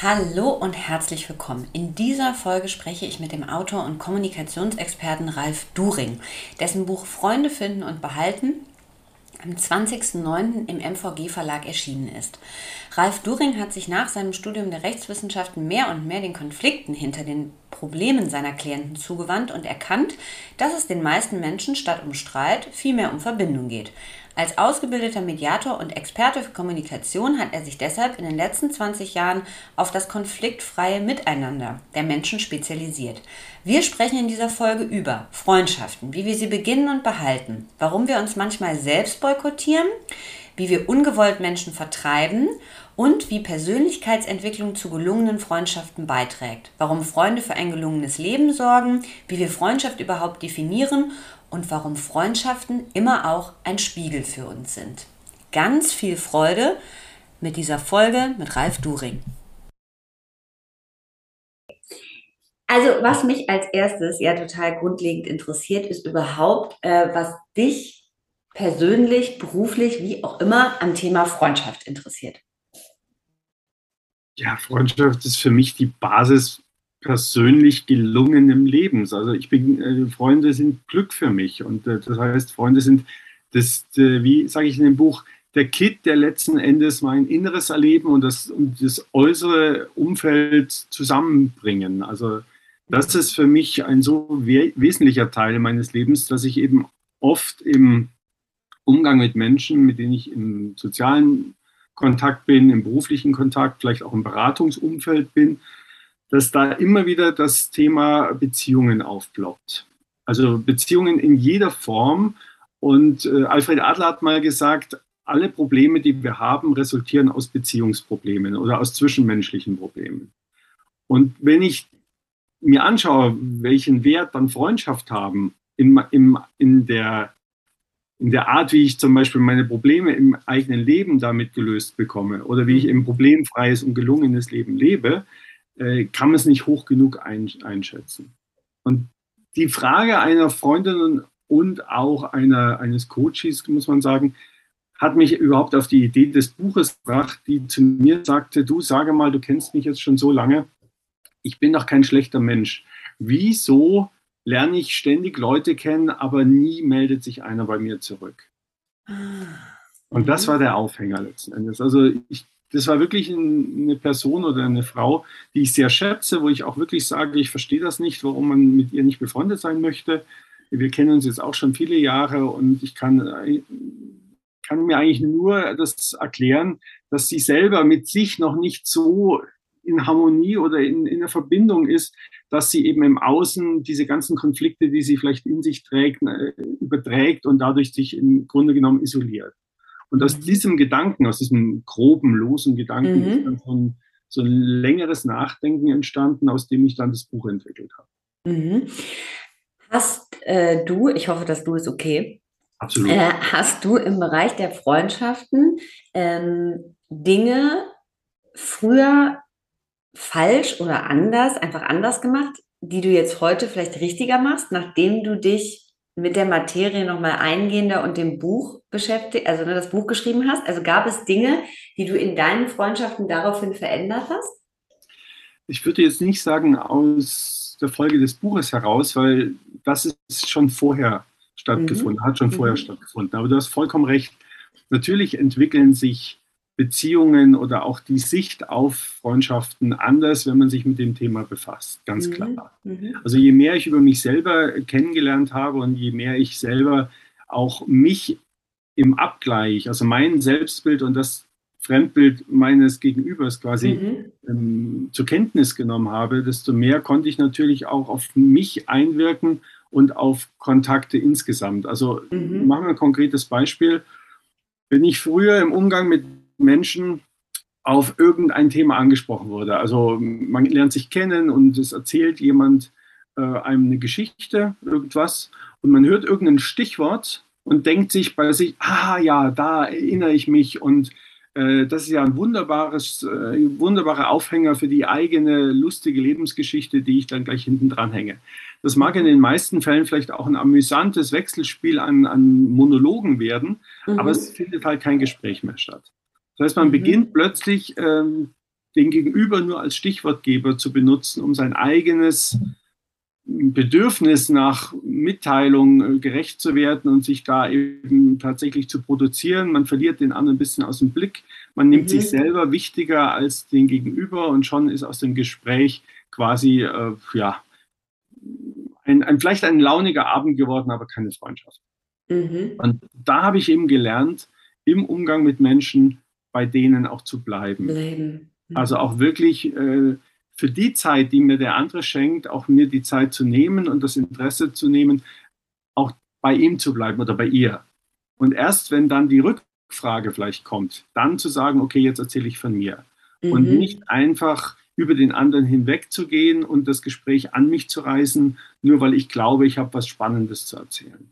Hallo und herzlich willkommen. In dieser Folge spreche ich mit dem Autor und Kommunikationsexperten Ralf During, dessen Buch Freunde finden und behalten am 20.09. im MVG Verlag erschienen ist. Ralf During hat sich nach seinem Studium der Rechtswissenschaften mehr und mehr den Konflikten hinter den Problemen seiner Klienten zugewandt und erkannt, dass es den meisten Menschen statt um Streit vielmehr um Verbindung geht. Als ausgebildeter Mediator und Experte für Kommunikation hat er sich deshalb in den letzten 20 Jahren auf das konfliktfreie Miteinander der Menschen spezialisiert. Wir sprechen in dieser Folge über Freundschaften, wie wir sie beginnen und behalten, warum wir uns manchmal selbst boykottieren, wie wir ungewollt Menschen vertreiben und wie Persönlichkeitsentwicklung zu gelungenen Freundschaften beiträgt, warum Freunde für ein gelungenes Leben sorgen, wie wir Freundschaft überhaupt definieren und warum Freundschaften immer auch ein Spiegel für uns sind. Ganz viel Freude mit dieser Folge mit Ralf During. Also, was mich als erstes ja total grundlegend interessiert, ist überhaupt, äh, was dich persönlich, beruflich, wie auch immer am Thema Freundschaft interessiert. Ja, Freundschaft ist für mich die Basis persönlich gelungenem Lebens. Also ich bin, äh, Freunde sind Glück für mich. Und äh, das heißt, Freunde sind das, äh, wie sage ich in dem Buch, der Kit, der letzten Endes mein inneres Erleben und das, und das äußere Umfeld zusammenbringen. Also das ist für mich ein so we wesentlicher Teil meines Lebens, dass ich eben oft im Umgang mit Menschen, mit denen ich im sozialen Kontakt bin, im beruflichen Kontakt, vielleicht auch im Beratungsumfeld bin, dass da immer wieder das Thema Beziehungen aufploppt. Also Beziehungen in jeder Form. Und äh, Alfred Adler hat mal gesagt, alle Probleme, die wir haben, resultieren aus Beziehungsproblemen oder aus zwischenmenschlichen Problemen. Und wenn ich mir anschaue, welchen Wert dann Freundschaft haben in, in, in, der, in der Art, wie ich zum Beispiel meine Probleme im eigenen Leben damit gelöst bekomme oder wie ich ein problemfreies und gelungenes Leben lebe, äh, kann man es nicht hoch genug ein, einschätzen. Und die Frage einer Freundin und auch einer, eines Coaches, muss man sagen, hat mich überhaupt auf die Idee des Buches gebracht, die zu mir sagte, du sage mal, du kennst mich jetzt schon so lange, ich bin doch kein schlechter Mensch. Wieso lerne ich ständig Leute kennen, aber nie meldet sich einer bei mir zurück? Ah. Und das war der Aufhänger letzten Endes. Also ich das war wirklich eine Person oder eine Frau, die ich sehr schätze, wo ich auch wirklich sage, ich verstehe das nicht, warum man mit ihr nicht befreundet sein möchte. Wir kennen uns jetzt auch schon viele Jahre und ich kann, kann mir eigentlich nur das erklären, dass sie selber mit sich noch nicht so in Harmonie oder in, in einer Verbindung ist, dass sie eben im Außen diese ganzen Konflikte, die sie vielleicht in sich trägt, äh, überträgt und dadurch sich im Grunde genommen isoliert. Und aus mhm. diesem Gedanken, aus diesem groben, losen Gedanken mhm. ist dann so ein, so ein, längeres Nachdenken entstanden, aus dem ich dann das Buch entwickelt habe. Mhm. Hast äh, du, ich hoffe, dass du es okay, Absolut. Äh, hast du im Bereich der Freundschaften ähm, Dinge früher falsch oder anders, einfach anders gemacht, die du jetzt heute vielleicht richtiger machst, nachdem du dich mit der Materie nochmal eingehender und dem Buch beschäftigt, also ne, das Buch geschrieben hast? Also gab es Dinge, die du in deinen Freundschaften daraufhin verändert hast? Ich würde jetzt nicht sagen aus der Folge des Buches heraus, weil das ist schon vorher stattgefunden, mhm. hat schon vorher mhm. stattgefunden. Aber du hast vollkommen recht. Natürlich entwickeln sich Beziehungen oder auch die Sicht auf Freundschaften anders, wenn man sich mit dem Thema befasst, ganz mhm. klar. Mhm. Also je mehr ich über mich selber kennengelernt habe und je mehr ich selber auch mich im Abgleich, also mein Selbstbild und das Fremdbild meines Gegenübers quasi mhm. ähm, zur Kenntnis genommen habe, desto mehr konnte ich natürlich auch auf mich einwirken und auf Kontakte insgesamt. Also mhm. machen wir ein konkretes Beispiel. Wenn ich früher im Umgang mit Menschen auf irgendein Thema angesprochen wurde. Also man lernt sich kennen und es erzählt jemand äh, einem eine Geschichte, irgendwas, und man hört irgendein Stichwort und denkt sich bei sich, ah ja, da erinnere ich mich und äh, das ist ja ein wunderbares, äh, wunderbarer Aufhänger für die eigene lustige Lebensgeschichte, die ich dann gleich hinten dran hänge. Das mag in den meisten Fällen vielleicht auch ein amüsantes Wechselspiel an, an Monologen werden, mhm. aber es findet halt kein Gespräch mehr statt. Das heißt, man mhm. beginnt plötzlich ähm, den Gegenüber nur als Stichwortgeber zu benutzen, um sein eigenes Bedürfnis nach Mitteilung äh, gerecht zu werden und sich da eben tatsächlich zu produzieren. Man verliert den anderen ein bisschen aus dem Blick. Man nimmt mhm. sich selber wichtiger als den Gegenüber und schon ist aus dem Gespräch quasi, äh, ja, ein, ein, vielleicht ein launiger Abend geworden, aber keine Freundschaft. Mhm. Und da habe ich eben gelernt, im Umgang mit Menschen bei denen auch zu bleiben. bleiben. Mhm. Also auch wirklich äh, für die Zeit, die mir der andere schenkt, auch mir die Zeit zu nehmen und das Interesse zu nehmen, auch bei ihm zu bleiben oder bei ihr. Und erst wenn dann die Rückfrage vielleicht kommt, dann zu sagen, okay, jetzt erzähle ich von mir. Mhm. Und nicht einfach über den anderen hinwegzugehen und das Gespräch an mich zu reißen, nur weil ich glaube, ich habe was Spannendes zu erzählen.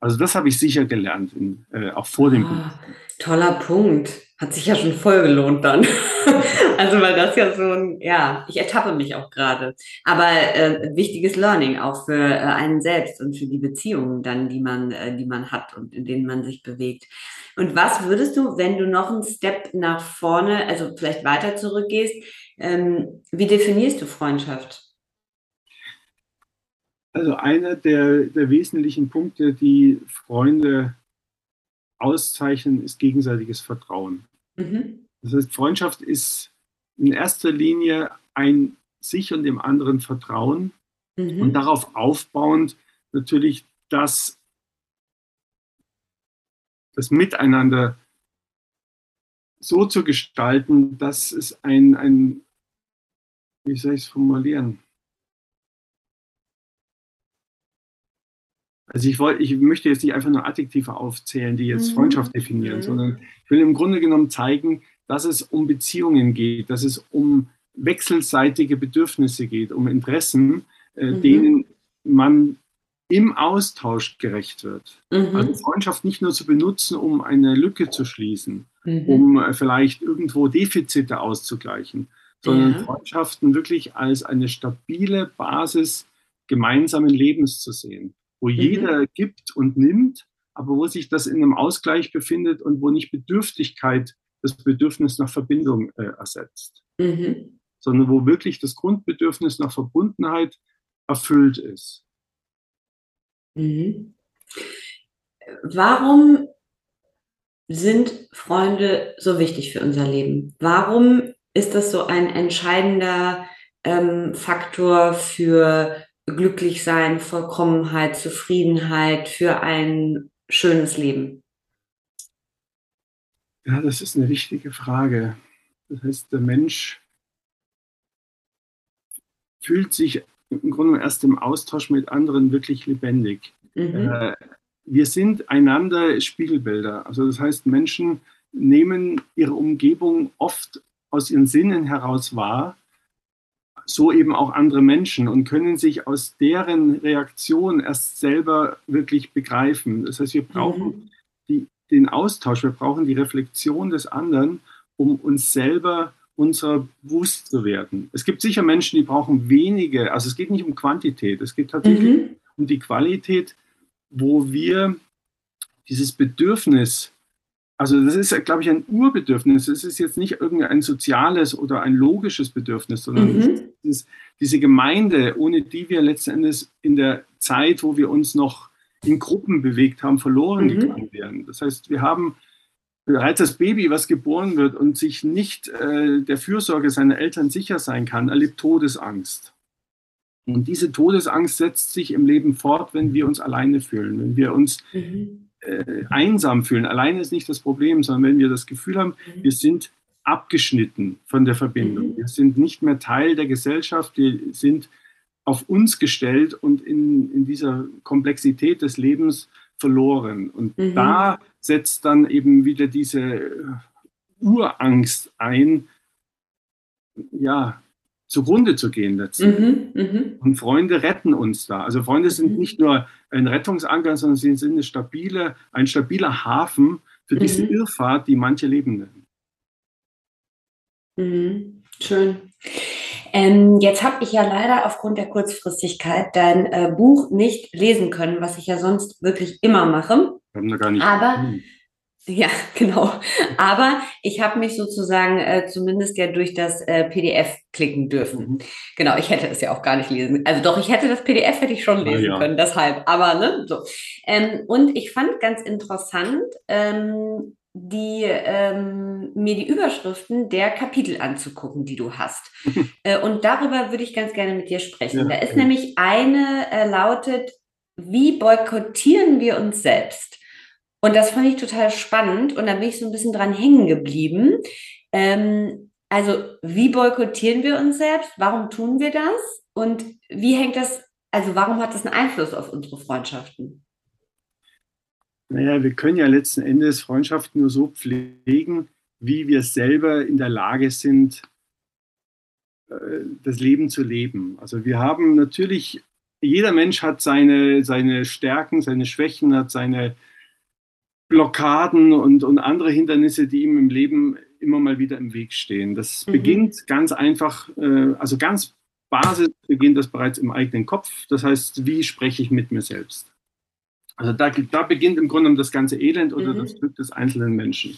Also das habe ich sicher gelernt, in, äh, auch vor dem ah, Buch. Toller Punkt. Hat sich ja schon voll gelohnt dann. also weil das ja so ein, ja, ich ertappe mich auch gerade. Aber äh, wichtiges Learning auch für äh, einen selbst und für die Beziehungen dann, die man, äh, die man hat und in denen man sich bewegt. Und was würdest du, wenn du noch einen Step nach vorne, also vielleicht weiter zurückgehst, ähm, wie definierst du Freundschaft? Also einer der, der wesentlichen Punkte, die Freunde auszeichnen, ist gegenseitiges Vertrauen. Mhm. Das heißt, Freundschaft ist in erster Linie ein sich und dem anderen Vertrauen mhm. und darauf aufbauend natürlich das, das Miteinander so zu gestalten, dass es ein, ein wie soll ich es formulieren, Also ich, wollt, ich möchte jetzt nicht einfach nur Adjektive aufzählen, die jetzt mhm. Freundschaft definieren, mhm. sondern ich will im Grunde genommen zeigen, dass es um Beziehungen geht, dass es um wechselseitige Bedürfnisse geht, um Interessen, äh, mhm. denen man im Austausch gerecht wird. Mhm. Also Freundschaft nicht nur zu benutzen, um eine Lücke zu schließen, mhm. um äh, vielleicht irgendwo Defizite auszugleichen, sondern ja. Freundschaften wirklich als eine stabile Basis gemeinsamen Lebens zu sehen wo mhm. jeder gibt und nimmt, aber wo sich das in einem Ausgleich befindet und wo nicht Bedürftigkeit das Bedürfnis nach Verbindung äh, ersetzt, mhm. sondern wo wirklich das Grundbedürfnis nach Verbundenheit erfüllt ist. Mhm. Warum sind Freunde so wichtig für unser Leben? Warum ist das so ein entscheidender ähm, Faktor für glücklich sein, Vollkommenheit, Zufriedenheit für ein schönes Leben? Ja, das ist eine wichtige Frage. Das heißt, der Mensch fühlt sich im Grunde erst im Austausch mit anderen wirklich lebendig. Mhm. Äh, wir sind einander Spiegelbilder. Also das heißt, Menschen nehmen ihre Umgebung oft aus ihren Sinnen heraus wahr so eben auch andere Menschen und können sich aus deren Reaktion erst selber wirklich begreifen. Das heißt, wir brauchen mhm. die, den Austausch, wir brauchen die Reflexion des anderen, um uns selber unserer bewusst zu werden. Es gibt sicher Menschen, die brauchen wenige, also es geht nicht um Quantität, es geht tatsächlich mhm. um die Qualität, wo wir dieses Bedürfnis also das ist, glaube ich, ein Urbedürfnis. Es ist jetzt nicht irgendein soziales oder ein logisches Bedürfnis, sondern mhm. Ist diese Gemeinde, ohne die wir letzten Endes in der Zeit, wo wir uns noch in Gruppen bewegt haben, verloren mhm. gegangen wären. Das heißt, wir haben bereits das Baby, was geboren wird und sich nicht äh, der Fürsorge seiner Eltern sicher sein kann, erlebt Todesangst. Und diese Todesangst setzt sich im Leben fort, wenn wir uns alleine fühlen, wenn wir uns mhm. äh, einsam fühlen. Alleine ist nicht das Problem, sondern wenn wir das Gefühl haben, mhm. wir sind abgeschnitten von der Verbindung. Mhm. Wir sind nicht mehr Teil der Gesellschaft, wir sind auf uns gestellt und in, in dieser Komplexität des Lebens verloren. Und mhm. da setzt dann eben wieder diese Urangst ein, ja, zugrunde zu gehen letztendlich. Mhm, mh. Und Freunde retten uns da. Also Freunde sind mhm. nicht nur ein Rettungsanker, sondern sie sind eine stabile, ein stabiler Hafen für diese mhm. Irrfahrt, die manche Leben nennen. Mhm. Schön. Ähm, jetzt habe ich ja leider aufgrund der Kurzfristigkeit dein äh, Buch nicht lesen können, was ich ja sonst wirklich immer mache. Wir haben da gar nicht. Aber hm. ja, genau. Aber ich habe mich sozusagen äh, zumindest ja durch das äh, PDF klicken dürfen. Mhm. Genau, ich hätte es ja auch gar nicht lesen. Also doch, ich hätte das PDF hätte ich schon lesen ja. können, deshalb. Aber ne, so. Ähm, und ich fand ganz interessant. Ähm, die, ähm, mir die Überschriften der Kapitel anzugucken, die du hast. äh, und darüber würde ich ganz gerne mit dir sprechen. Ja, da ist ja. nämlich eine äh, lautet, wie boykottieren wir uns selbst? Und das fand ich total spannend und da bin ich so ein bisschen dran hängen geblieben. Ähm, also, wie boykottieren wir uns selbst? Warum tun wir das? Und wie hängt das, also warum hat das einen Einfluss auf unsere Freundschaften? Naja, wir können ja letzten Endes Freundschaften nur so pflegen, wie wir selber in der Lage sind, äh, das Leben zu leben. Also wir haben natürlich, jeder Mensch hat seine, seine Stärken, seine Schwächen, hat seine Blockaden und, und andere Hindernisse, die ihm im Leben immer mal wieder im Weg stehen. Das mhm. beginnt ganz einfach, äh, also ganz Basis beginnt das bereits im eigenen Kopf. Das heißt, wie spreche ich mit mir selbst? Also da, da beginnt im Grunde das ganze Elend oder mhm. das Glück des einzelnen Menschen.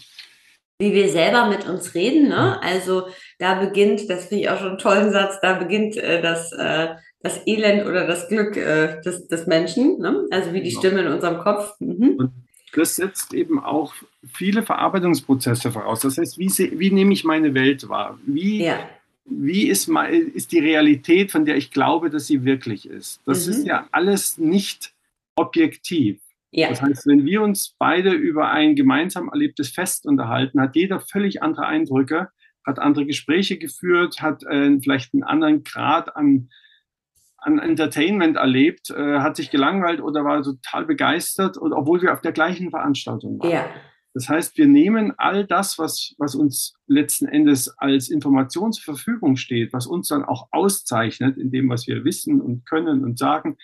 Wie wir selber mit uns reden, ne? Also da beginnt, das finde ich auch schon einen tollen Satz, da beginnt äh, das, äh, das Elend oder das Glück äh, des, des Menschen, ne? Also wie die genau. Stimme in unserem Kopf. Mhm. Und das setzt eben auch viele Verarbeitungsprozesse voraus. Das heißt, wie, wie nehme ich meine Welt wahr? Wie, ja. wie ist, ist die Realität, von der ich glaube, dass sie wirklich ist? Das mhm. ist ja alles nicht objektiv. Ja. Das heißt, wenn wir uns beide über ein gemeinsam erlebtes Fest unterhalten, hat jeder völlig andere Eindrücke, hat andere Gespräche geführt, hat äh, vielleicht einen anderen Grad an, an Entertainment erlebt, äh, hat sich gelangweilt oder war total begeistert, und, obwohl wir auf der gleichen Veranstaltung waren. Ja. Das heißt, wir nehmen all das, was, was uns letzten Endes als Information zur Verfügung steht, was uns dann auch auszeichnet in dem, was wir wissen und können und sagen,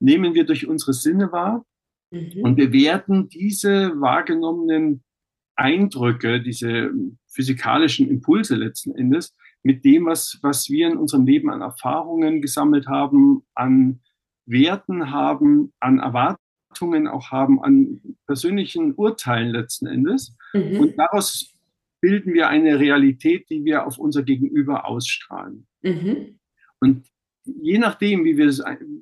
nehmen wir durch unsere Sinne wahr mhm. und bewerten diese wahrgenommenen Eindrücke, diese physikalischen Impulse letzten Endes mit dem, was, was wir in unserem Leben an Erfahrungen gesammelt haben, an Werten haben, an Erwartungen auch haben, an persönlichen Urteilen letzten Endes. Mhm. Und daraus bilden wir eine Realität, die wir auf unser Gegenüber ausstrahlen. Mhm. Und je nachdem, wie, wir,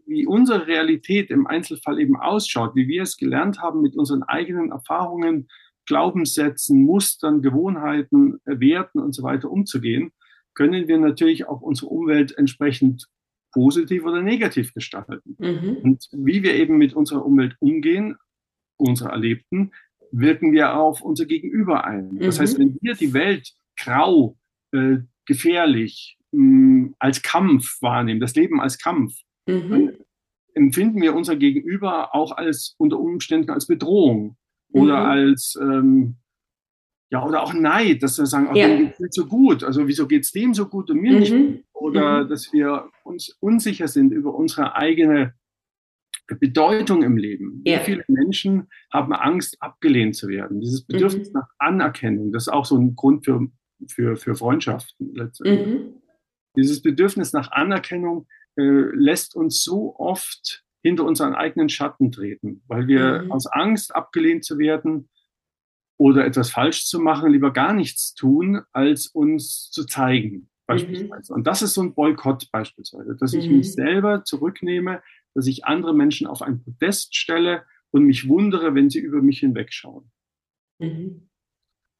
wie unsere Realität im Einzelfall eben ausschaut, wie wir es gelernt haben, mit unseren eigenen Erfahrungen, Glaubenssätzen, Mustern, Gewohnheiten, Werten und so weiter umzugehen, können wir natürlich auch unsere Umwelt entsprechend positiv oder negativ gestalten. Mhm. Und wie wir eben mit unserer Umwelt umgehen, unsere Erlebten, wirken wir auf unser Gegenüber ein. Das mhm. heißt, wenn wir die Welt grau, äh, gefährlich, mh, als Kampf wahrnehmen, das Leben als Kampf, mhm. empfinden wir unser Gegenüber auch als unter Umständen als Bedrohung oder mhm. als ähm, ja, oder auch Neid, dass wir sagen, oh, ja. dem geht nicht so gut. Also wieso geht es dem so gut und mir mhm. nicht? Oder mhm. dass wir uns unsicher sind über unsere eigene Bedeutung im Leben. Ja. Wie viele Menschen haben Angst, abgelehnt zu werden? Dieses Bedürfnis mhm. nach Anerkennung, das ist auch so ein Grund für, für, für Freundschaften letztendlich. Mhm. Dieses Bedürfnis nach Anerkennung äh, lässt uns so oft hinter unseren eigenen Schatten treten, weil wir mhm. aus Angst, abgelehnt zu werden oder etwas falsch zu machen, lieber gar nichts tun, als uns zu zeigen, beispielsweise. Mhm. Und das ist so ein Boykott beispielsweise, dass ich mich mhm. selber zurücknehme, dass ich andere Menschen auf ein Podest stelle und mich wundere, wenn sie über mich hinwegschauen. Mhm.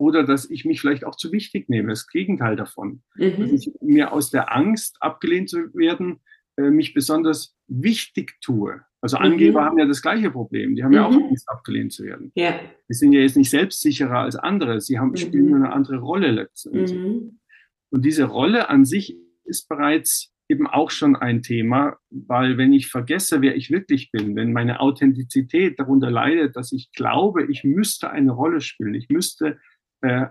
Oder dass ich mich vielleicht auch zu wichtig nehme, das Gegenteil davon. Mhm. Dass ich mir aus der Angst, abgelehnt zu werden, äh, mich besonders wichtig tue. Also mhm. Angeber mhm. haben ja das gleiche Problem. Die haben mhm. ja auch mhm. Angst, abgelehnt zu werden. Ja. Die sind ja jetzt nicht selbstsicherer als andere. Sie haben, spielen nur eine andere Rolle letztendlich. Und diese Rolle an sich ist bereits eben auch schon ein Thema, weil wenn ich vergesse, wer ich wirklich bin, wenn meine Authentizität darunter leidet, dass ich glaube, ich müsste eine Rolle spielen, ich müsste äh,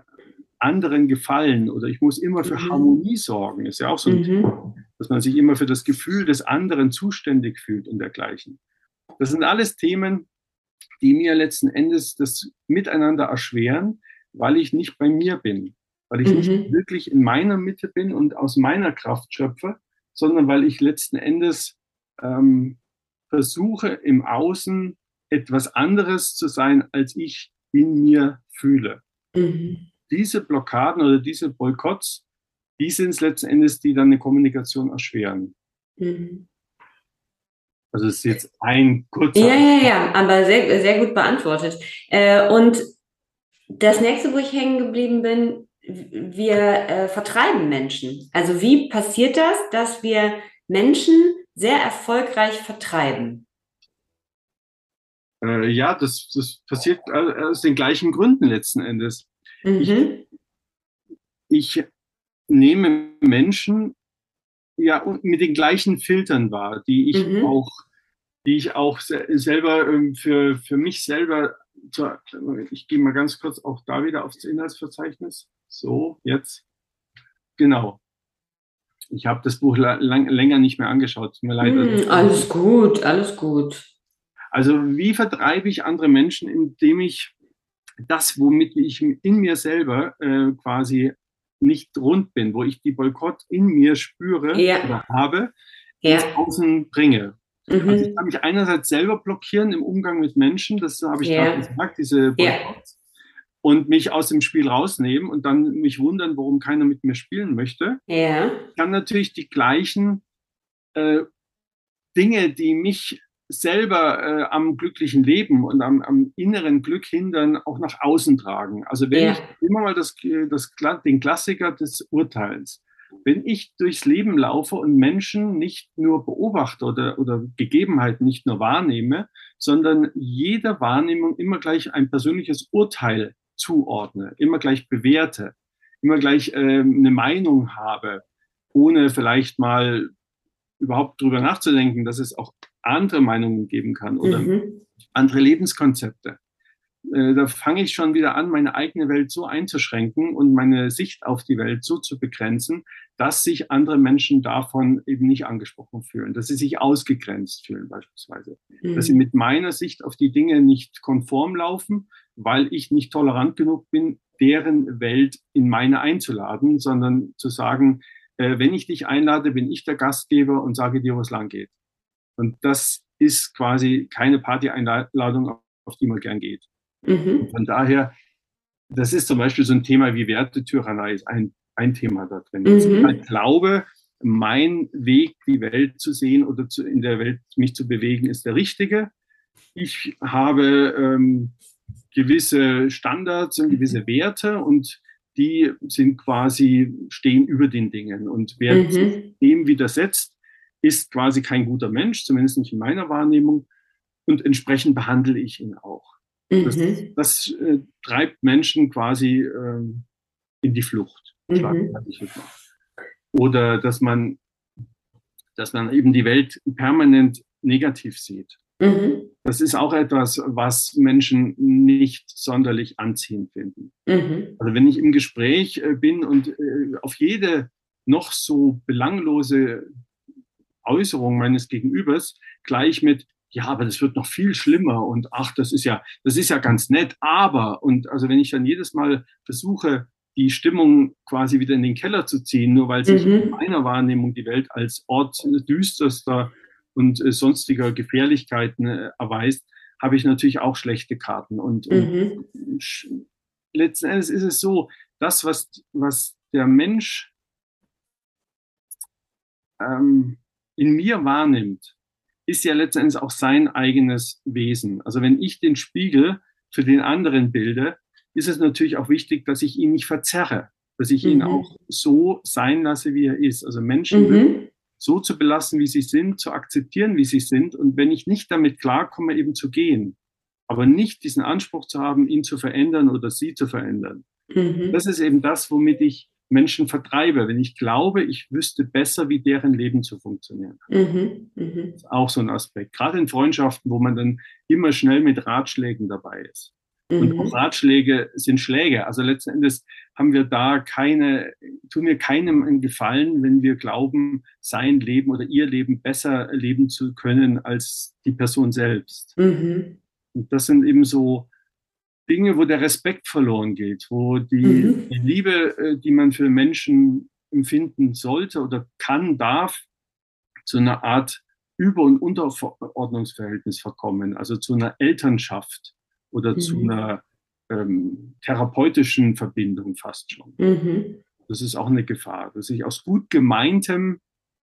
anderen gefallen oder ich muss immer für mhm. Harmonie sorgen, ist ja auch so ein mhm. Thema, dass man sich immer für das Gefühl des anderen zuständig fühlt und dergleichen. Das sind alles Themen, die mir letzten Endes das Miteinander erschweren, weil ich nicht bei mir bin, weil ich mhm. nicht wirklich in meiner Mitte bin und aus meiner Kraft schöpfe, sondern weil ich letzten Endes ähm, versuche, im Außen etwas anderes zu sein, als ich in mir fühle. Mhm. Diese Blockaden oder diese Boykotts, die sind es letzten Endes, die dann eine Kommunikation erschweren. Mhm. Also es ist jetzt ein kurzer. Ja, ja, ja, aber sehr, sehr gut beantwortet. Äh, und das nächste, wo ich hängen geblieben bin, wir äh, vertreiben Menschen. Also wie passiert das, dass wir Menschen sehr erfolgreich vertreiben? Äh, ja, das, das passiert aus den gleichen Gründen letzten Endes. Mhm. Ich, ich nehme Menschen ja mit den gleichen Filtern wahr, die ich mhm. auch, die ich auch selber ähm, für, für mich selber, ich gehe mal ganz kurz auch da wieder aufs Inhaltsverzeichnis. So, jetzt. Genau. Ich habe das Buch lang, länger nicht mehr angeschaut. Tut mir leid. Mm, alles gut, alles gut. Also wie vertreibe ich andere Menschen, indem ich das, womit ich in mir selber äh, quasi nicht rund bin, wo ich die Boykott in mir spüre ja. oder habe, ja. ins Außen bringe. Mhm. Also ich kann mich einerseits selber blockieren im Umgang mit Menschen, das habe ich ja. gerade gesagt, diese Boykotts und mich aus dem Spiel rausnehmen und dann mich wundern, warum keiner mit mir spielen möchte. Ja. Kann natürlich die gleichen äh, Dinge, die mich selber äh, am glücklichen Leben und am, am, inneren Glück hindern, auch nach außen tragen. Also wenn ja. ich immer mal das, das, den Klassiker des Urteils, wenn ich durchs Leben laufe und Menschen nicht nur beobachte oder, oder Gegebenheiten nicht nur wahrnehme, sondern jeder Wahrnehmung immer gleich ein persönliches Urteil zuordne, immer gleich bewerte, immer gleich äh, eine Meinung habe, ohne vielleicht mal überhaupt drüber nachzudenken, dass es auch andere Meinungen geben kann oder mhm. andere Lebenskonzepte. Äh, da fange ich schon wieder an, meine eigene Welt so einzuschränken und meine Sicht auf die Welt so zu begrenzen, dass sich andere Menschen davon eben nicht angesprochen fühlen, dass sie sich ausgegrenzt fühlen beispielsweise, mhm. dass sie mit meiner Sicht auf die Dinge nicht konform laufen, weil ich nicht tolerant genug bin, deren Welt in meine einzuladen, sondern zu sagen, äh, wenn ich dich einlade, bin ich der Gastgeber und sage dir, wo es lang geht. Und das ist quasi keine Party-Einladung, auf die man gern geht. Mhm. Von daher, das ist zum Beispiel so ein Thema wie Wertetyrannei, ist ein, ein Thema da drin. Mhm. Also ich glaube, mein Weg, die Welt zu sehen oder zu, in der Welt mich zu bewegen, ist der richtige. Ich habe ähm, gewisse Standards und gewisse Werte und die sind quasi, stehen über den Dingen. Und wer mhm. dem widersetzt, ist quasi kein guter Mensch, zumindest nicht in meiner Wahrnehmung. Und entsprechend behandle ich ihn auch. Mhm. Das, das äh, treibt Menschen quasi äh, in die Flucht. Mhm. Oder dass man, dass man eben die Welt permanent negativ sieht. Mhm. Das ist auch etwas, was Menschen nicht sonderlich anziehend finden. Mhm. Also wenn ich im Gespräch äh, bin und äh, auf jede noch so belanglose Äußerung meines Gegenübers gleich mit, ja, aber das wird noch viel schlimmer und ach, das ist ja, das ist ja ganz nett, aber und also wenn ich dann jedes Mal versuche, die Stimmung quasi wieder in den Keller zu ziehen, nur weil sich mhm. in meiner Wahrnehmung die Welt als Ort düsterster und äh, sonstiger Gefährlichkeiten äh, erweist, habe ich natürlich auch schlechte Karten. Und, mhm. und letzten Endes ist es so, das, was, was der Mensch ähm, in mir wahrnimmt, ist ja letzten Endes auch sein eigenes Wesen. Also wenn ich den Spiegel für den anderen bilde, ist es natürlich auch wichtig, dass ich ihn nicht verzerre, dass ich ihn Mhm. auch so sein lasse, wie er ist. Also Menschen Mhm. so zu belassen, wie sie sind, zu akzeptieren, wie sie sind. Und wenn ich nicht damit klarkomme, eben zu gehen, aber nicht diesen Anspruch zu haben, ihn zu verändern oder sie zu verändern. Mhm. Das ist eben das, womit ich Menschen vertreibe, wenn ich glaube, ich wüsste besser, wie deren Leben zu funktionieren hat. Mhm. Das ist auch so ein Aspekt. Gerade in Freundschaften, wo man dann immer schnell mit Ratschlägen dabei ist. Und auch Mhm. Ratschläge sind Schläge. Also letzten Endes haben wir da keine, tun wir keinem einen Gefallen, wenn wir glauben, sein Leben oder ihr Leben besser leben zu können als die Person selbst. Mhm. Und das sind eben so Dinge, wo der Respekt verloren geht, wo die, Mhm. die Liebe, äh, die man für Menschen empfinden sollte oder kann, darf, zu einer Art Über- und Unterordnungsverhältnis verkommen, also zu einer Elternschaft oder zu Mhm. einer ähm, therapeutischen Verbindung fast schon. Mhm. Das ist auch eine Gefahr, dass ich aus gut gemeintem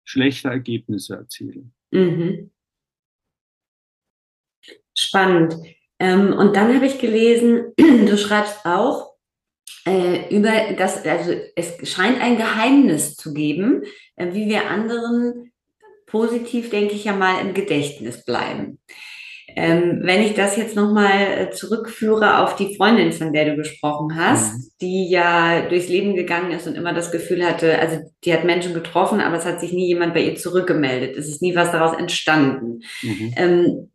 schlechte Ergebnisse erziele. Mhm. Spannend. Ähm, und dann habe ich gelesen, du schreibst auch äh, über das, also es scheint ein Geheimnis zu geben, äh, wie wir anderen positiv, denke ich ja mal, im Gedächtnis bleiben. Ähm, wenn ich das jetzt nochmal äh, zurückführe auf die Freundin, von der du gesprochen hast, Mhm. die ja durchs Leben gegangen ist und immer das Gefühl hatte, also die hat Menschen getroffen, aber es hat sich nie jemand bei ihr zurückgemeldet. Es ist nie was daraus entstanden. Mhm. Ähm,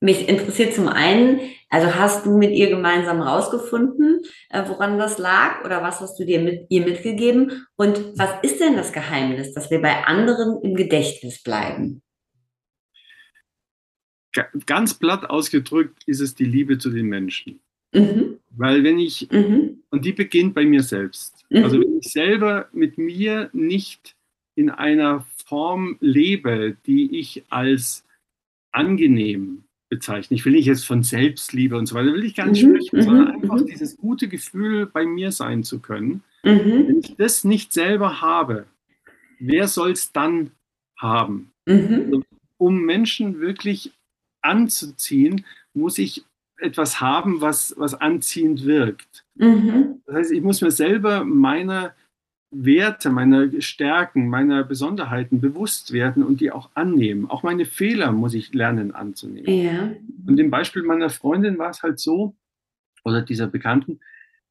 mich interessiert zum einen, also hast du mit ihr gemeinsam rausgefunden, äh, woran das lag oder was hast du dir mit ihr mitgegeben? Und was ist denn das Geheimnis, dass wir bei anderen im Gedächtnis bleiben? Ga- Ganz platt ausgedrückt ist es die Liebe zu den Menschen. Mhm, Weil wenn ich, mhm, und die beginnt bei mir selbst. Mhm. Also wenn ich selber mit mir nicht in einer Form lebe, die ich als angenehm bezeichne. Ich will nicht jetzt von Selbstliebe und so weiter, will ich gar nicht Mhm, sprechen, mhm, sondern einfach mhm. dieses gute Gefühl, bei mir sein zu können. mhm, Wenn ich das nicht selber habe, wer soll es dann haben? mhm, um Menschen wirklich anzuziehen, muss ich etwas haben, was, was anziehend wirkt. mhm, Das heißt, ich muss mir selber meiner Werte, meiner Stärken, meiner Besonderheiten bewusst werden und die auch annehmen. Auch meine Fehler muss ich lernen anzunehmen. ja, Und im Beispiel meiner Freundin war es halt so, oder dieser Bekannten,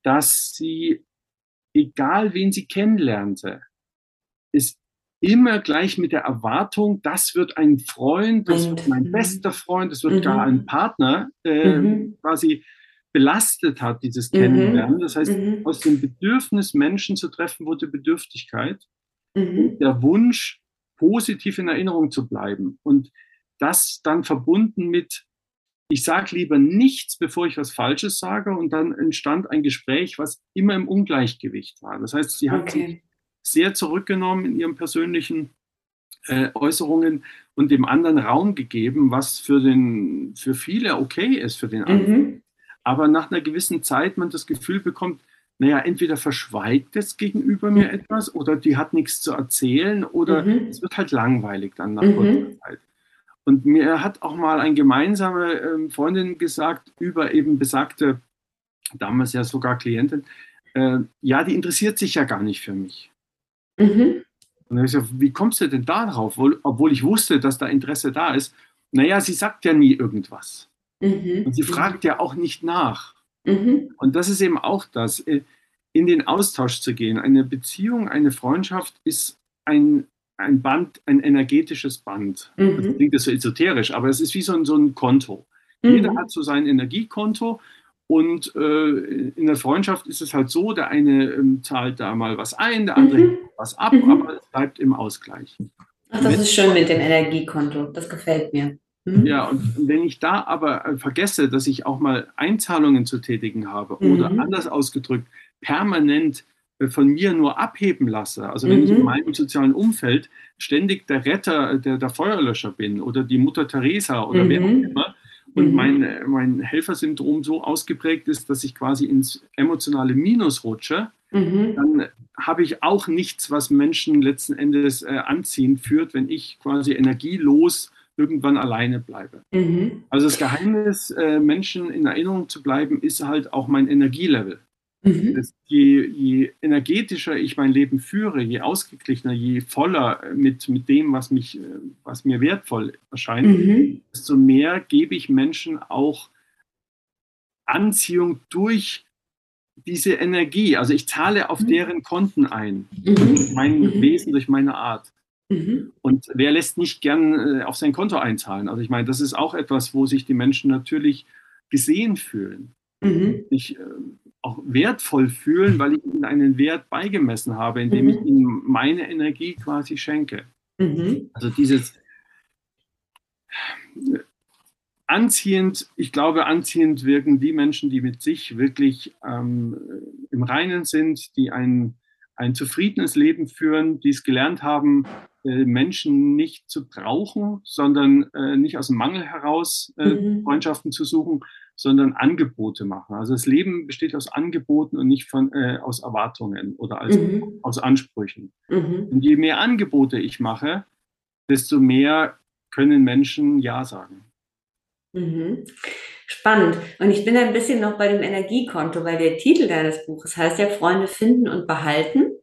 dass sie, egal wen sie kennenlernte, ist immer gleich mit der Erwartung, das wird ein Freund, das wird mein mhm. bester Freund, das wird Mhm. gar ein Partner, äh, Mhm. quasi belastet hat, dieses Mhm. Kennenlernen. Das heißt, mhm, aus dem Bedürfnis, Menschen zu treffen, wurde Bedürftigkeit mhm, der Wunsch, positiv in Erinnerung zu bleiben. Und das dann verbunden mit, ich sage lieber nichts, bevor ich was Falsches sage. Und dann entstand ein Gespräch, was immer im Ungleichgewicht war. Das heißt, sie hat sich okay, sehr zurückgenommen in ihren persönlichen äh, Äußerungen und dem anderen Raum gegeben, was für, den, für viele okay ist, für den anderen. mhm, Aber nach einer gewissen Zeit man das Gefühl bekommt, naja, entweder verschweigt das Gegenüber mir etwas oder die hat nichts zu erzählen oder Mhm. es wird halt langweilig dann nach Mhm. kurzer Zeit. Und mir hat auch mal eine gemeinsame ähm, Freundin gesagt über eben besagte, damals ja sogar Klientin, äh, ja, die interessiert sich ja gar nicht für mich. mhm, Und dann habe ich gesagt, wie kommst du denn da drauf, Wohl- obwohl ich wusste, dass da Interesse da ist? Naja, sie sagt ja nie irgendwas. Mhm, Und sie fragt ja auch nicht nach. mhm, Und das ist eben auch das, äh, in den Austausch zu gehen. Eine Beziehung, eine Freundschaft ist ein, ein Band, ein energetisches Band. Das mhm, klingt das so esoterisch, aber es ist wie so ein, so ein Konto. mhm. Jeder hat so sein Energiekonto und äh, in der Freundschaft ist es halt so, der eine ähm, zahlt da mal was ein, der andere Mhm. gibt was ab, Mhm. aber es bleibt im Ausgleich. Ach, das ist schön mit dem Energiekonto. Das gefällt mir. Mhm. Ja, und wenn ich da aber äh, vergesse, dass ich auch mal Einzahlungen zu tätigen habe oder Mhm. anders ausgedrückt, permanent äh, von mir nur abheben lasse, also wenn ich Mhm. in meinem sozialen Umfeld ständig der Retter, äh, der, der Feuerlöscher bin oder die Mutter Teresa oder wer auch Mhm. immer und Mhm. mein, mein Helfersyndrom so ausgeprägt ist, dass ich quasi ins emotionale Minus rutsche, Mhm. dann habe ich auch nichts, was Menschen letzten Endes äh, anziehen führt, wenn ich quasi energielos irgendwann alleine bleibe. Mhm. Also das Geheimnis, äh, Menschen in Erinnerung zu bleiben, ist halt auch mein Energielevel. Mhm. Das, je, je, energetischer ich mein Leben führe, je ausgeglichener, je voller mit, mit dem, was, mich, äh, was mir wertvoll erscheint, mhm. desto mehr gebe ich Menschen auch Anziehung durch diese Energie. Also ich zahle auf mhm. deren Konten ein, mhm. durch mein mhm. Wesen, durch meine Art. Mhm. Und wer lässt nicht gern äh, auf sein Konto einzahlen? Also ich meine, das ist auch etwas, wo sich die Menschen natürlich gesehen fühlen. Mhm. Ich, äh, auch wertvoll fühlen, weil ich ihnen einen Wert beigemessen habe, indem mhm. ich ihnen meine Energie quasi schenke. Mhm. Also dieses anziehend, ich glaube, anziehend wirken die Menschen, die mit sich wirklich ähm, im Reinen sind, die ein, ein zufriedenes Leben führen, die es gelernt haben, äh, Menschen nicht zu brauchen, sondern äh, nicht aus dem Mangel heraus äh, mhm. Freundschaften zu suchen, sondern Angebote machen. Also das Leben besteht aus Angeboten und nicht von, äh, aus Erwartungen oder als, mhm. aus Ansprüchen. Mhm. Und je mehr Angebote ich mache, desto mehr können Menschen Ja sagen. Mhm. Spannend. Und ich bin ein bisschen noch bei dem Energiekonto, weil der Titel deines Buches heißt ja Freunde finden und behalten.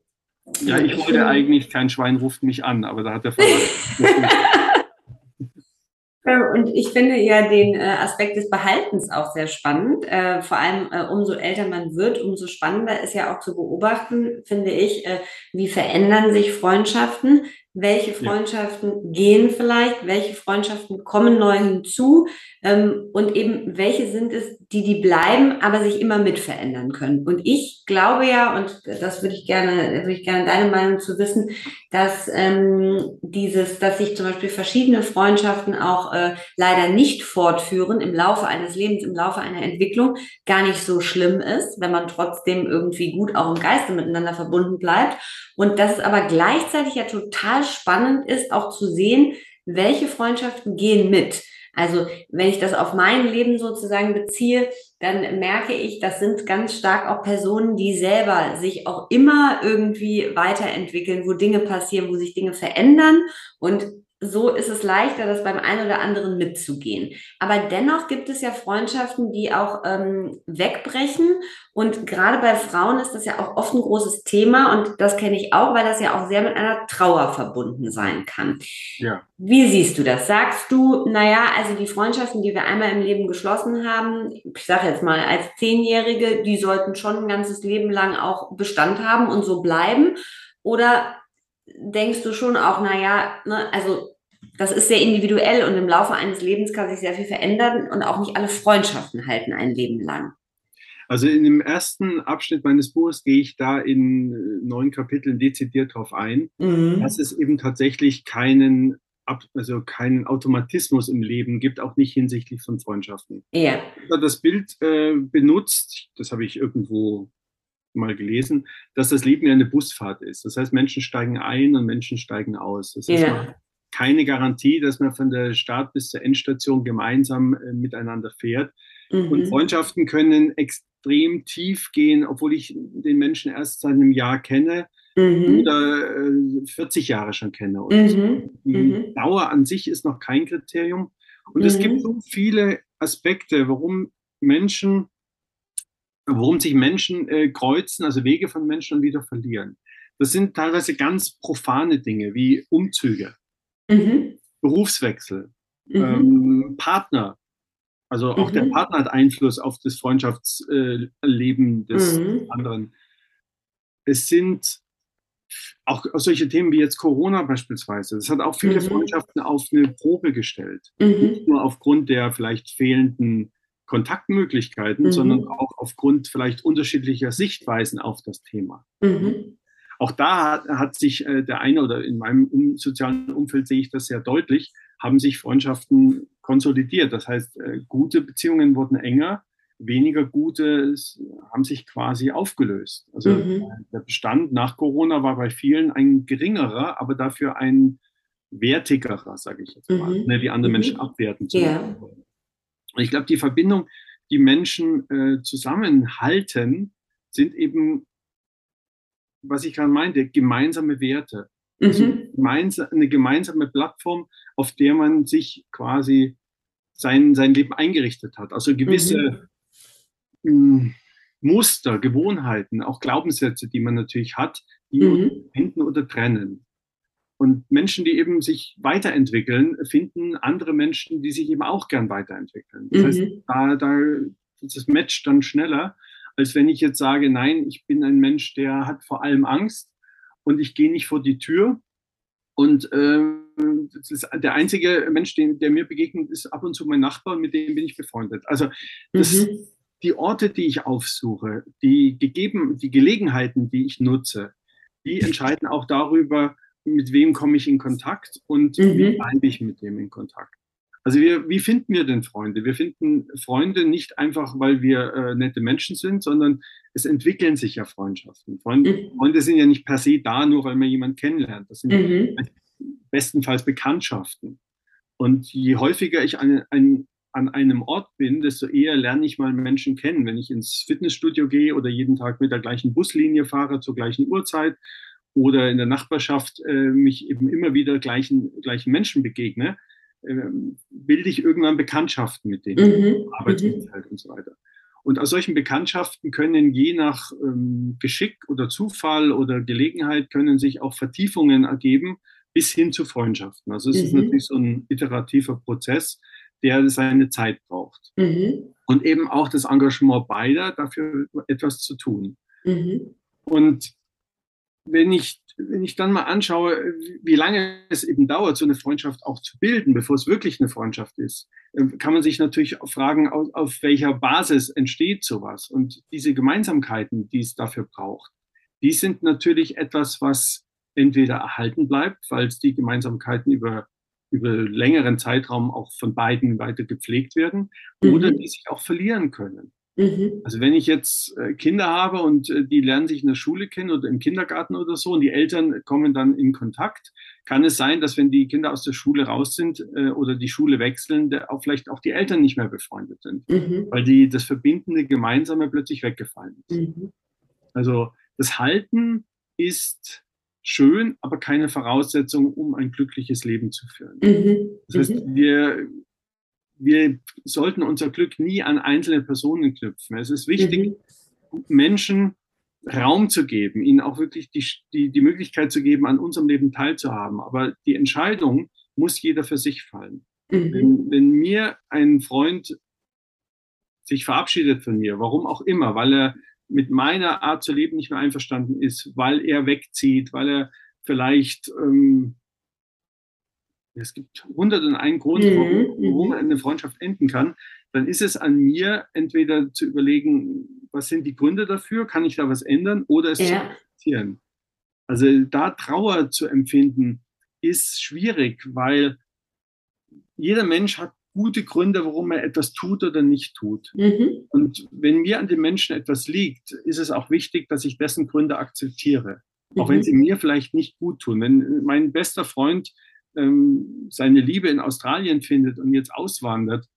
Ja, ich wollte eigentlich, kein Schwein ruft mich an, aber da hat der Verlag. Und ich finde ja den äh, Aspekt des Behaltens auch sehr spannend. Äh, vor allem, äh, umso älter man wird, umso spannender ist ja auch zu beobachten, finde ich, wie verändern sich Freundschaften, welche Freundschaften ja. gehen vielleicht, welche Freundschaften kommen neu hinzu ähm, und eben welche sind es, die die bleiben, aber sich immer mit verändern können. Und ich glaube ja, und das würde ich gerne, würde ich gerne deine Meinung zu wissen, dass ähm, dieses, dass sich zum Beispiel verschiedene Freundschaften auch äh, leider nicht fortführen im Laufe eines Lebens, im Laufe einer Entwicklung, gar nicht so schlimm ist, wenn man trotzdem irgendwie gut auch im Geiste miteinander verbunden bleibt. Und dass es aber gleichzeitig ja total spannend ist, auch zu sehen, welche Freundschaften gehen mit. Also wenn ich das auf mein Leben sozusagen beziehe, dann merke ich, das sind ganz stark auch Personen, die selber sich auch immer irgendwie weiterentwickeln, wo Dinge passieren, wo sich Dinge verändern und so ist es leichter, das beim einen oder anderen mitzugehen. Aber dennoch gibt es ja Freundschaften, die auch ähm, wegbrechen. Und gerade bei Frauen ist das ja auch oft ein großes Thema. Und das kenne ich auch, weil das ja auch sehr mit einer Trauer verbunden sein kann. Ja. Wie siehst du das? Sagst du, naja, also die Freundschaften, die wir einmal im Leben geschlossen haben, ich sage jetzt mal als Zehnjährige, die sollten schon ein ganzes Leben lang auch Bestand haben und so bleiben? Oder denkst du schon auch, naja, ne, also das ist sehr individuell und im Laufe eines Lebens kann sich sehr viel verändern und auch nicht alle Freundschaften halten ein Leben lang. Also in dem ersten Abschnitt meines Buches gehe ich da in äh, neun Kapiteln dezidiert darauf ein, mhm. dass es eben tatsächlich keinen, also keinen Automatismus im Leben gibt, auch nicht hinsichtlich von Freundschaften. Ja. Das Bild äh, benutzt, das habe ich irgendwo mal gelesen, dass das Leben ja eine Busfahrt ist. Das heißt, Menschen steigen ein und Menschen steigen aus. Das ist ja. Keine Garantie, dass man von der Start bis zur Endstation gemeinsam äh, miteinander fährt. Mhm. Und Freundschaften können extrem tief gehen, obwohl ich den Menschen erst seit einem Jahr kenne mhm. oder äh, 40 Jahre schon kenne. Mhm. die mhm. Dauer an sich ist noch kein Kriterium. Und es gibt mhm. so viele Aspekte, warum Menschen worum sich Menschen äh, kreuzen, also Wege von Menschen und wieder verlieren. Das sind teilweise ganz profane Dinge wie Umzüge, mhm. Berufswechsel, mhm. ähm, Partner. Also auch mhm. der Partner hat Einfluss auf das Freundschaftsleben des mhm. anderen. Es sind auch solche Themen wie jetzt Corona beispielsweise. Das hat auch viele mhm. Freundschaften auf eine Probe gestellt. Mhm. Nicht nur aufgrund der vielleicht fehlenden Kontaktmöglichkeiten, sondern auch aufgrund vielleicht unterschiedlicher Sichtweisen auf das Thema. Mhm. Auch da hat, sich äh, der eine oder in meinem um, sozialen Umfeld sehe ich das sehr deutlich, haben sich Freundschaften konsolidiert. Das heißt, äh, gute Beziehungen wurden enger, weniger gute haben sich quasi aufgelöst. Also mhm. der Bestand nach Corona war bei vielen ein geringerer, aber dafür ein wertigerer, sage ich jetzt mal, mhm. ne, die andere Menschen mhm. abwerten zu ja. Und ich glaube, die Verbindung, die Menschen äh, zusammenhalten, sind eben, was ich gerade meinte, gemeinsame Werte. Also mhm. eine gemeinsame Plattform, auf der man sich quasi sein, sein Leben eingerichtet hat. Also gewisse mhm. Hm, Muster, Gewohnheiten, auch Glaubenssätze, die man natürlich hat, die mhm. finden oder trennen. Und Menschen, die eben sich weiterentwickeln, finden andere Menschen, die sich eben auch gern weiterentwickeln. Das mhm. heißt, da, da das matcht dann schneller, als wenn ich jetzt sage, nein, ich bin ein Mensch, der hat vor allem Angst und ich gehe nicht vor die Tür. Und äh, der einzige Mensch, den, der mir begegnet, ist ab und zu mein Nachbar und mit dem bin ich befreundet. Also das, mhm. die Orte, die ich aufsuche, die gegeben, die Gelegenheiten, die ich nutze, die entscheiden auch darüber, mit wem komme ich in Kontakt und mhm. wie bleibe ich mit dem in Kontakt. Also wir, wie finden wir denn Freunde? Wir finden Freunde nicht einfach, weil wir äh, nette Menschen sind, sondern es entwickeln sich ja Freundschaften. Freunde, mhm. Freunde sind ja nicht per se da, nur weil man jemanden kennenlernt. Das sind mhm. bestenfalls Bekanntschaften. Und je häufiger ich an, an, an einem Ort bin, desto eher lerne ich mal Menschen kennen. Wenn ich ins Fitnessstudio gehe oder jeden Tag mit der gleichen Buslinie fahre zur gleichen Uhrzeit oder in der Nachbarschaft äh, mich eben immer wieder gleichen, gleichen Menschen begegne, bilde ich irgendwann Bekanntschaften mit denen, mhm. Arbeitsumfeld mhm. und so weiter. Und aus solchen Bekanntschaften können je nach ähm, Geschick oder Zufall oder Gelegenheit können sich auch Vertiefungen ergeben bis hin zu Freundschaften. Also es mhm. ist natürlich so ein iterativer Prozess, der seine Zeit braucht. Mhm. Und eben auch das Engagement beider, dafür etwas zu tun. Mhm. Und wenn ich wenn ich dann mal anschaue, wie lange es eben dauert, so eine Freundschaft auch zu bilden, bevor es wirklich eine Freundschaft ist, ähm, kann man sich natürlich fragen, auf, welcher Basis entsteht sowas. Und diese Gemeinsamkeiten, die es dafür braucht, die sind natürlich etwas, was entweder erhalten bleibt, weil es die Gemeinsamkeiten über, über längeren Zeitraum auch von beiden weiter gepflegt werden, mhm. oder die sich auch verlieren können. Mhm. Also wenn ich jetzt äh, Kinder habe und äh, die lernen sich in der Schule kennen oder im Kindergarten oder so und die Eltern kommen dann in Kontakt, kann es sein, dass wenn die Kinder aus der Schule raus sind äh, oder die Schule wechseln, auch vielleicht auch die Eltern nicht mehr befreundet sind, mhm. weil die das verbindende Gemeinsame plötzlich weggefallen ist. Mhm. Also das Halten ist schön, aber keine Voraussetzung, um ein glückliches Leben zu führen. Mhm. Das heißt, mhm. wir wir sollten unser Glück nie an einzelne Personen knüpfen. Es ist wichtig, mhm. Menschen Raum zu geben, ihnen auch wirklich die, die, die Möglichkeit zu geben, an unserem Leben teilzuhaben. Aber die Entscheidung muss jeder für sich fallen. Mhm. Wenn, wenn mir ein Freund sich verabschiedet von mir, warum auch immer, weil er mit meiner Art zu leben nicht mehr einverstanden ist, weil er wegzieht, weil er vielleicht ähm, es gibt hunderte und einen Grund, mhm, warum, warum mhm. eine Freundschaft enden kann, dann ist es an mir, entweder zu überlegen, was sind die Gründe dafür, kann ich da was ändern oder es ja. zu akzeptieren. Also da Trauer zu empfinden, ist schwierig, weil jeder Mensch hat gute Gründe, warum er etwas tut oder nicht tut. Mhm. Und wenn mir an dem Menschen etwas liegt, ist es auch wichtig, dass ich dessen Gründe akzeptiere. Auch mhm. wenn sie mir vielleicht nicht gut tun. Wenn mein bester Freund ähm, seine Liebe in Australien findet und jetzt auswandert,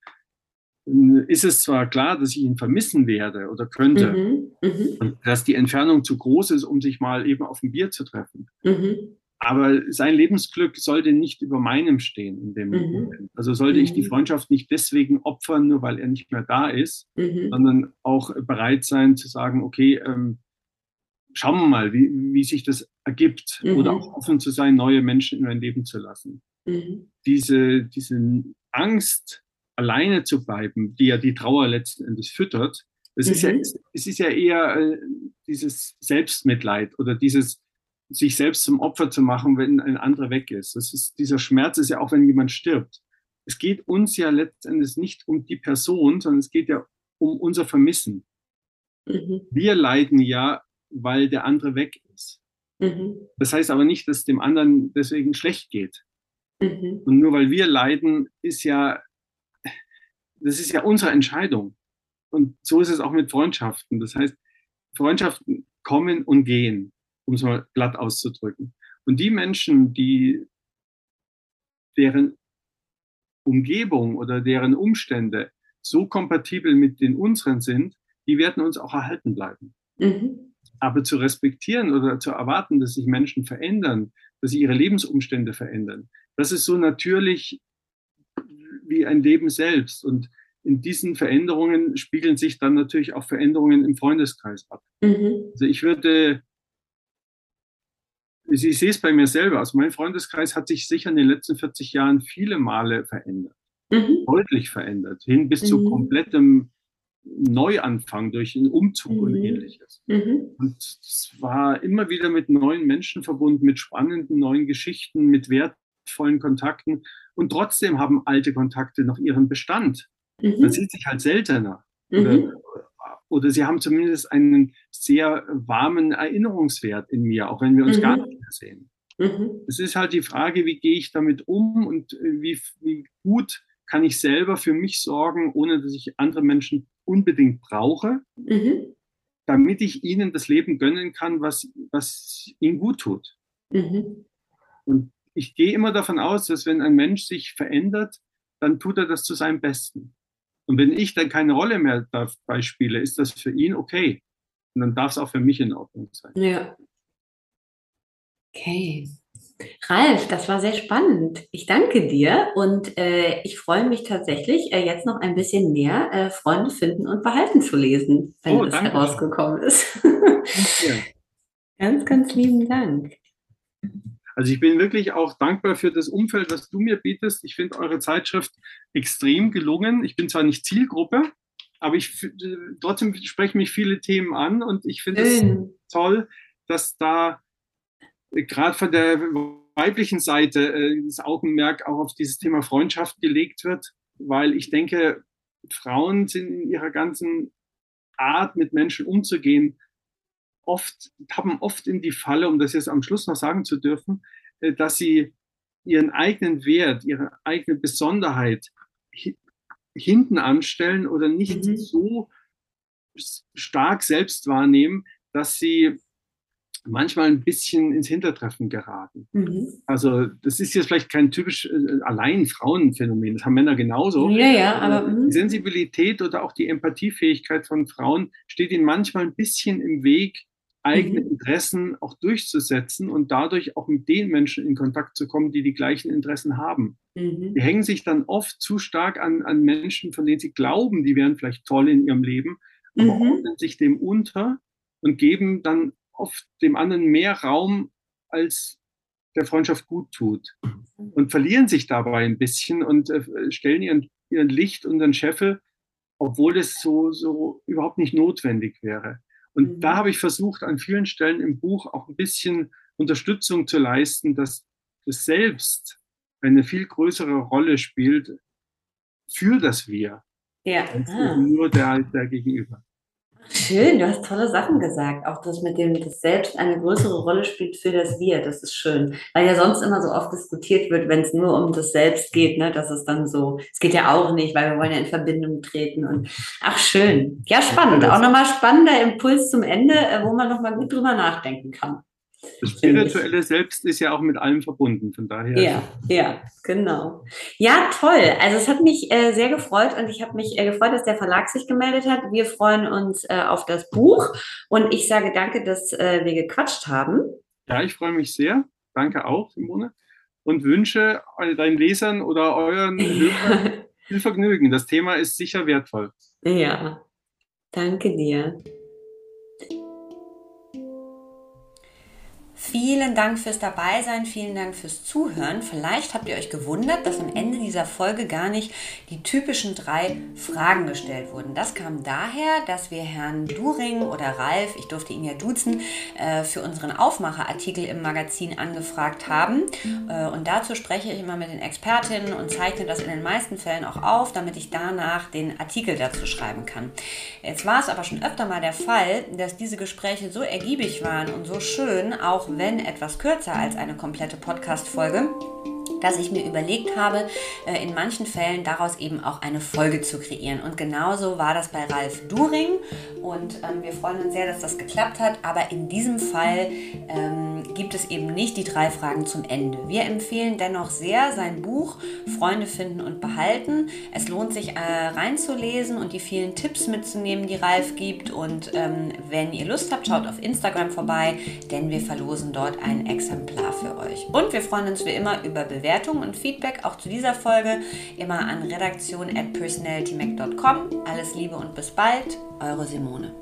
ist es zwar klar, dass ich ihn vermissen werde oder könnte, mhm, mh. dass die Entfernung zu groß ist, um sich mal eben auf ein Bier zu treffen. Mhm. Aber sein Lebensglück sollte nicht über meinem stehen in dem mhm. Moment. Also sollte ich die mhm. Freundschaft nicht deswegen opfern, nur weil er nicht mehr da ist, mhm. sondern auch bereit sein zu sagen, okay, ähm, schauen wir mal, wie, wie sich das ergibt mhm. oder auch offen zu sein, neue Menschen in mein Leben zu lassen. Mhm. Diese, diese Angst, alleine zu bleiben, die ja die Trauer letzten Endes füttert, das mhm. ist ja, mhm. es ist ja eher äh, dieses Selbstmitleid oder dieses sich selbst zum Opfer zu machen, wenn ein anderer weg ist. Das ist dieser Schmerz ist ja auch, wenn jemand stirbt. Es geht uns ja letztendlich nicht um die Person, sondern es geht ja um unser Vermissen. Mhm. Wir leiden ja weil der andere weg ist. Mhm. Das heißt aber nicht, dass dem anderen deswegen schlecht geht. Mhm. Und nur weil wir leiden, ist ja, das ist ja unsere Entscheidung. Und so ist es auch mit Freundschaften. Das heißt, Freundschaften kommen und gehen, um es mal glatt auszudrücken. Und die Menschen, die deren Umgebung oder deren Umstände so kompatibel mit den unseren sind, die werden uns auch erhalten bleiben. Mhm. Aber zu respektieren oder zu erwarten, dass sich Menschen verändern, dass sie ihre Lebensumstände verändern, das ist so natürlich wie ein Leben selbst. Und in diesen Veränderungen spiegeln sich dann natürlich auch Veränderungen im Freundeskreis ab. Mhm. Also ich würde, ich sehe es bei mir selber, also mein Freundeskreis hat sich sicher in den letzten 40 Jahren viele Male verändert, mhm. deutlich verändert, hin bis mhm. zu komplettem Neuanfang durch einen Umzug mhm. und ähnliches. Mhm. Und es war immer wieder mit neuen Menschen verbunden, mit spannenden neuen Geschichten, mit wertvollen Kontakten. Und trotzdem haben alte Kontakte noch ihren Bestand. Mhm. Man sieht sich halt seltener. Oder, mhm. oder, sie haben zumindest einen sehr warmen Erinnerungswert in mir, auch wenn wir uns mhm. gar nicht mehr sehen. Mhm. Es ist halt die Frage, wie gehe ich damit um und äh, wie, wie gut kann ich selber für mich sorgen, ohne dass ich andere Menschen unbedingt brauche, mhm. damit ich ihnen das Leben gönnen kann, was, was ihnen gut tut. Mhm. Und ich gehe immer davon aus, dass wenn ein Mensch sich verändert, dann tut er das zu seinem Besten. Und wenn ich dann keine Rolle mehr dabei spiele, ist das für ihn okay. Und dann darf es auch für mich in Ordnung sein. Ja. Okay. Ralf, das war sehr spannend. Ich danke dir und äh, ich freue mich tatsächlich, äh, jetzt noch ein bisschen mehr äh, Freunde finden und behalten zu lesen, wenn oh, das herausgekommen ist. Ganz, ganz lieben Dank. Also ich bin wirklich auch dankbar für das Umfeld, was du mir bietest. Ich finde eure Zeitschrift extrem gelungen. Ich bin zwar nicht Zielgruppe, aber ich trotzdem sprechen mich viele Themen an und ich finde es toll, dass da gerade von der weiblichen Seite äh, das Augenmerk auch auf dieses Thema Freundschaft gelegt wird, weil ich denke, Frauen sind in ihrer ganzen Art, mit Menschen umzugehen, oft, haben oft in die Falle, um das jetzt am Schluss noch sagen zu dürfen, äh, dass sie ihren eigenen Wert, ihre eigene Besonderheit hinten anstellen oder nicht mhm. so stark selbst wahrnehmen, dass sie manchmal ein bisschen ins Hintertreffen geraten. Mhm. Also das ist jetzt vielleicht kein typisch äh, allein Frauenphänomen, das haben Männer genauso. Ja, ja, aber die mhm. Sensibilität oder auch die Empathiefähigkeit von Frauen steht ihnen manchmal ein bisschen im Weg, eigene mhm. Interessen auch durchzusetzen und dadurch auch mit den Menschen in Kontakt zu kommen, die die gleichen Interessen haben. Mhm. Die hängen sich dann oft zu stark an, an Menschen, von denen sie glauben, die wären vielleicht toll in ihrem Leben, aber mhm. ordnen sich dem unter und geben dann oft dem anderen mehr Raum, als der Freundschaft gut tut. Und verlieren sich dabei ein bisschen und äh, stellen ihren, ihren Licht unter den Scheffel, obwohl es so, so überhaupt nicht notwendig wäre. Und mhm. da habe ich versucht, an vielen Stellen im Buch auch ein bisschen Unterstützung zu leisten, dass das Selbst eine viel größere Rolle spielt für das Wir. Ja. Als ah. nur der, der Gegenüber. Schön, du hast tolle Sachen gesagt. Auch das mit dem, dass Selbst eine größere Rolle spielt für das Wir, das ist schön. Weil ja sonst immer so oft diskutiert wird, wenn es nur um das Selbst geht, ne, dass es dann so, es geht ja auch nicht, weil wir wollen ja in Verbindung treten und ach schön. Ja, spannend. Auch nochmal spannender Impuls zum Ende, äh, wo man nochmal gut drüber nachdenken kann. Das spirituelle Selbst ist ja auch mit allem verbunden, von daher. Ja, ja, genau. Ja, toll. Also es hat mich äh, sehr gefreut und ich habe mich äh, gefreut, dass der Verlag sich gemeldet hat. Wir freuen uns äh, auf das Buch und ich sage danke, dass äh, wir gequatscht haben. Ja, ich freue mich sehr. Danke auch, Simone. Und wünsche deinen Lesern oder euren Hörern viel Vergnügen. Das Thema ist sicher wertvoll. Ja, danke dir. Vielen Dank fürs Dabeisein, vielen Dank fürs Zuhören. Vielleicht habt ihr euch gewundert, dass am Ende dieser Folge gar nicht die typischen drei Fragen gestellt wurden. Das kam daher, dass wir Herrn During oder Ralf, ich durfte ihn ja duzen, äh, für unseren Aufmacherartikel im Magazin angefragt haben. Äh, und dazu spreche ich immer mit den Expertinnen und zeichne das in den meisten Fällen auch auf, damit ich danach den Artikel dazu schreiben kann. Jetzt war es aber schon öfter mal der Fall, dass diese Gespräche so ergiebig waren und so schön, auch wenn etwas kürzer als eine komplette Podcast-Folge, dass ich mir überlegt habe, äh, in manchen Fällen daraus eben auch eine Folge zu kreieren. Und genauso war das bei Ralf During. Und ähm, wir freuen uns sehr, dass das geklappt hat. Aber in diesem Fall ähm, gibt es eben nicht die drei Fragen zum Ende. Wir empfehlen dennoch sehr sein Buch Freunde finden und behalten. Es lohnt sich äh, reinzulesen und die vielen Tipps mitzunehmen, die Ralf gibt. Und ähm, wenn ihr Lust habt, schaut auf Instagram vorbei, denn wir verlosen dort ein Exemplar für euch. Und wir freuen uns wie immer über Bewertungen und Feedback, auch zu dieser Folge, immer an redaktion at personalitymac.com. Alles Liebe und bis bald, eure Simone.